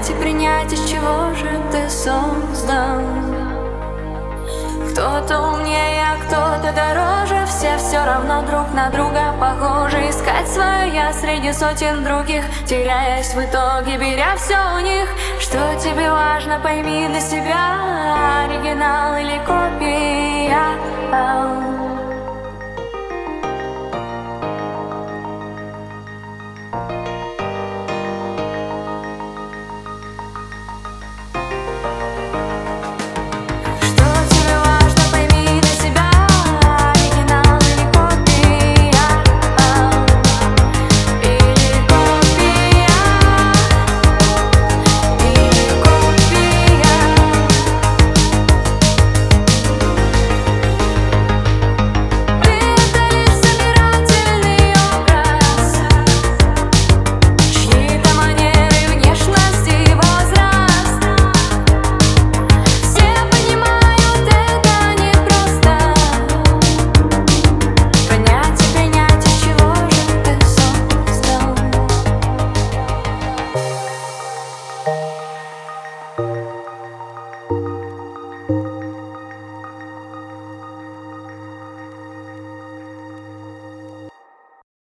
понять и принять, из чего же ты создан. Кто-то умнее, а кто-то дороже Все все равно друг на друга похожи. Искать свое я среди сотен других Теряясь в итоге, беря все у них. Что тебе важно, пойми для себя Оригинал или копия?